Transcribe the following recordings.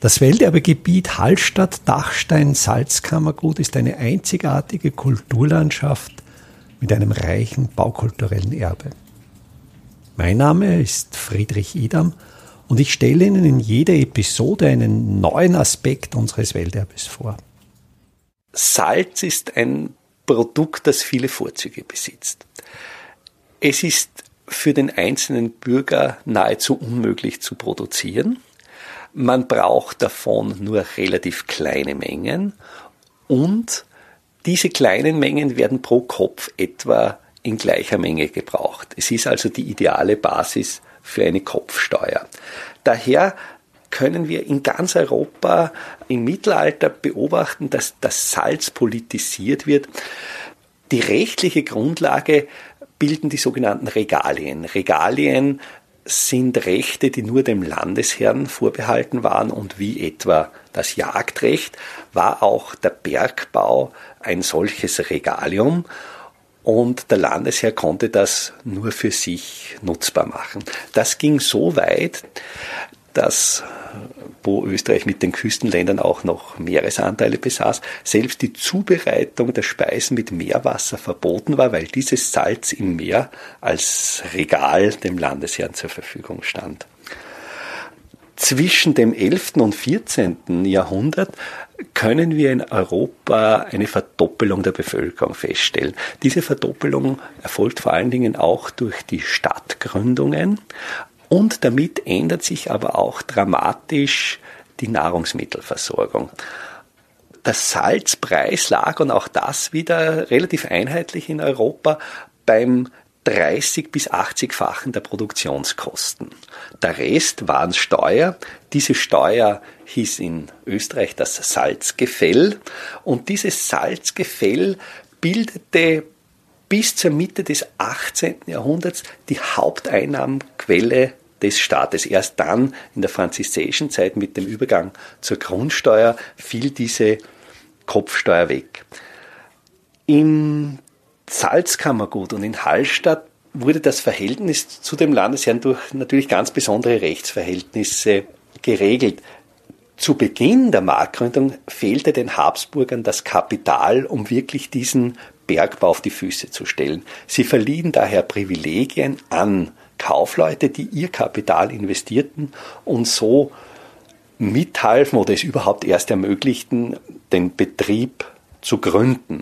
Das Welterbegebiet Hallstatt-Dachstein-Salzkammergut ist eine einzigartige Kulturlandschaft mit einem reichen baukulturellen Erbe. Mein Name ist Friedrich Idam und ich stelle Ihnen in jeder Episode einen neuen Aspekt unseres Welterbes vor. Salz ist ein Produkt, das viele Vorzüge besitzt. Es ist für den einzelnen Bürger nahezu unmöglich zu produzieren. Man braucht davon nur relativ kleine Mengen und diese kleinen Mengen werden pro Kopf etwa in gleicher Menge gebraucht. Es ist also die ideale Basis für eine Kopfsteuer. Daher können wir in ganz Europa im Mittelalter beobachten, dass das Salz politisiert wird. Die rechtliche Grundlage bilden die sogenannten Regalien. Regalien sind Rechte, die nur dem Landesherrn vorbehalten waren und wie etwa das Jagdrecht war auch der Bergbau ein solches Regalium und der Landesherr konnte das nur für sich nutzbar machen. Das ging so weit, dass wo Österreich mit den Küstenländern auch noch Meeresanteile besaß, selbst die Zubereitung der Speisen mit Meerwasser verboten war, weil dieses Salz im Meer als Regal dem Landesherrn zur Verfügung stand. Zwischen dem 11. und 14. Jahrhundert können wir in Europa eine Verdoppelung der Bevölkerung feststellen. Diese Verdoppelung erfolgt vor allen Dingen auch durch die Stadtgründungen, und damit ändert sich aber auch dramatisch die Nahrungsmittelversorgung. Der Salzpreis lag, und auch das wieder relativ einheitlich in Europa, beim 30 bis 80-fachen der Produktionskosten. Der Rest waren Steuer. Diese Steuer hieß in Österreich das Salzgefäll und dieses Salzgefäll bildete bis zur Mitte des 18. Jahrhunderts die Haupteinnahmenquelle des Staates. Erst dann in der französischen Zeit mit dem Übergang zur Grundsteuer fiel diese Kopfsteuer weg. In Salzkammergut und in Hallstatt wurde das Verhältnis zu dem Landesherrn durch natürlich ganz besondere Rechtsverhältnisse geregelt. Zu Beginn der Marktgründung fehlte den Habsburgern das Kapital, um wirklich diesen Bergbau auf die Füße zu stellen. Sie verliehen daher Privilegien an Kaufleute, die ihr Kapital investierten und so mithalfen oder es überhaupt erst ermöglichten, den Betrieb zu gründen.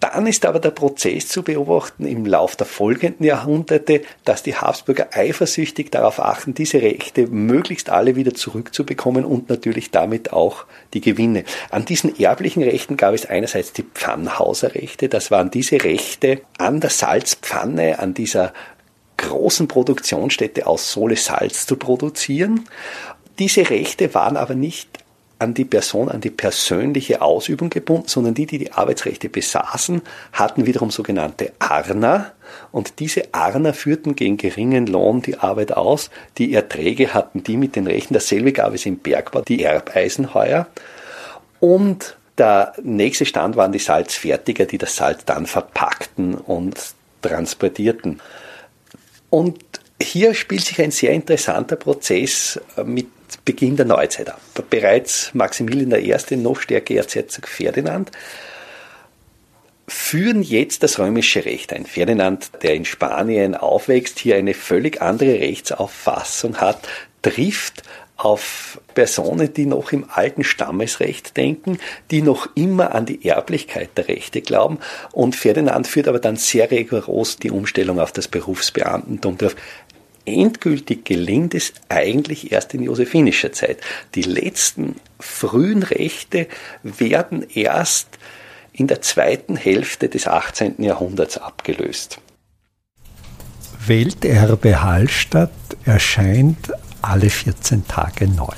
Dann ist aber der Prozess zu beobachten im Lauf der folgenden Jahrhunderte, dass die Habsburger eifersüchtig darauf achten, diese Rechte möglichst alle wieder zurückzubekommen und natürlich damit auch die Gewinne. An diesen erblichen Rechten gab es einerseits die Pfannhauserrechte, das waren diese Rechte an der Salzpfanne, an dieser großen Produktionsstätte aus Sohle Salz zu produzieren. Diese Rechte waren aber nicht an die Person, an die persönliche Ausübung gebunden, sondern die, die die Arbeitsrechte besaßen, hatten wiederum sogenannte Arner und diese Arner führten gegen geringen Lohn die Arbeit aus. Die Erträge hatten die mit den Rechten. Dasselbe gab es im Bergbau, die Erbeisenheuer. Und der nächste Stand waren die Salzfertiger, die das Salz dann verpackten und transportierten. Und hier spielt sich ein sehr interessanter Prozess mit Beginn der Neuzeit ab. Bereits Maximilian I., noch stärker Erzherzog Ferdinand, führen jetzt das römische Recht ein. Ferdinand, der in Spanien aufwächst, hier eine völlig andere Rechtsauffassung hat, trifft auf Personen, die noch im alten Stammesrecht denken, die noch immer an die Erblichkeit der Rechte glauben. Und Ferdinand führt aber dann sehr rigoros die Umstellung auf das Berufsbeamtentum durch endgültig gelingt es eigentlich erst in josephinischer Zeit. Die letzten frühen Rechte werden erst in der zweiten Hälfte des 18. Jahrhunderts abgelöst. Welterbe Hallstatt erscheint alle 14 Tage neu.